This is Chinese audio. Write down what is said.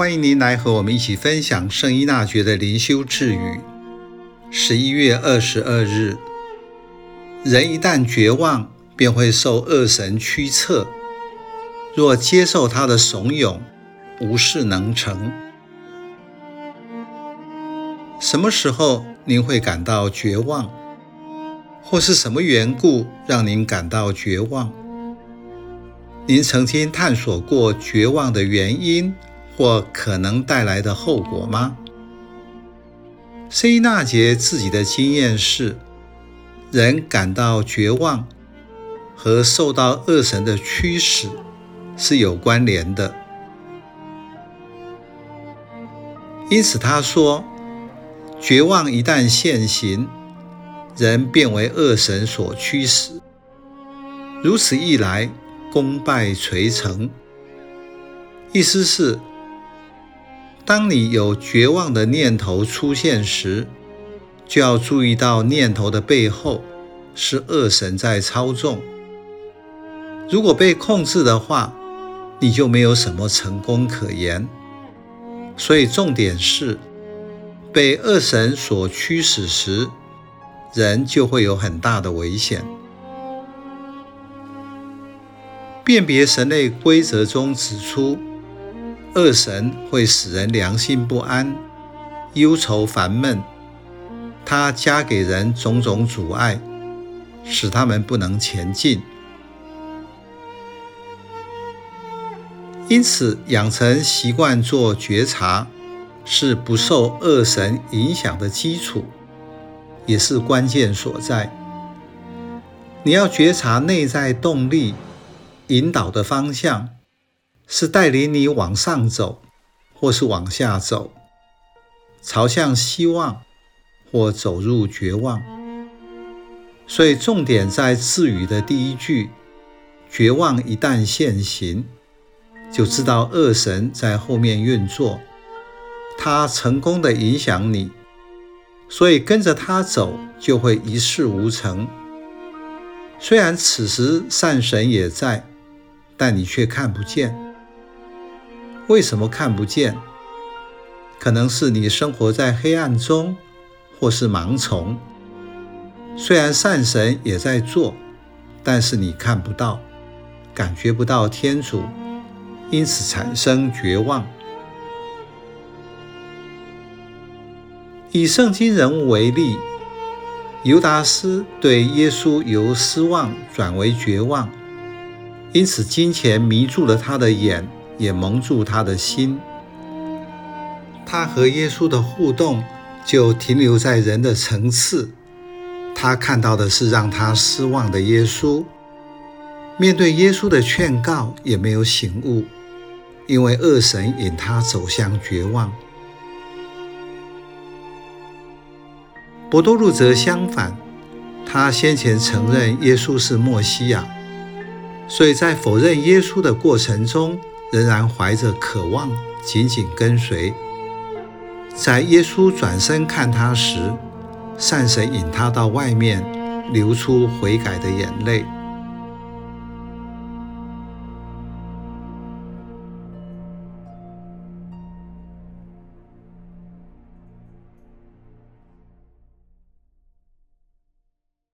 欢迎您来和我们一起分享圣依纳爵的灵修智语。十一月二十二日，人一旦绝望，便会受恶神驱策。若接受他的怂恿，无事能成。什么时候您会感到绝望？或是什么缘故让您感到绝望？您曾经探索过绝望的原因？或可能带来的后果吗？圣依纳爵自己的经验是，人感到绝望和受到恶神的驱使是有关联的。因此他说，绝望一旦现行，人便为恶神所驱使。如此一来，功败垂成。意思是，当你有绝望的念头出现时，就要注意到念头的背后是恶神在操纵。如果被控制的话，你就没有什么成功可言。所以重点是，被恶神所驱使时，人就会有很大的危险。辨别神类规则中指出，恶神会使人良心不安、忧愁烦闷，他加给人种种阻碍，使他们不能前进。因此，养成习惯做觉察，是不受恶神影响的基础，也是关键所在。你要觉察内在动力引导的方向。是带领你往上走，或是往下走，朝向希望，或走入绝望。所以重点在智语的第一句：绝望一旦现行，就知道恶神在后面运作，他成功的影响你，所以跟着他走就会一事无成。虽然此时善神也在，但你却看不见。为什么看不见？可能是你生活在黑暗中，或是盲从。虽然善神也在做，但是你看不到，感觉不到天主，因此产生绝望。以圣经人物为例，犹达斯对耶稣由失望转为绝望，因此金钱迷住了他的眼。也蒙住他的心，他和耶稣的互动就停留在人的层次。他看到的是让他失望的耶稣，面对耶稣的劝告也没有醒悟，因为恶神引他走向绝望。伯多禄则相反，他先前承认耶稣是默西亚，所以在否认耶稣的过程中，仍然怀着渴望，紧紧跟随。在耶稣转身看他时，善神引他到外面，流出悔改的眼泪。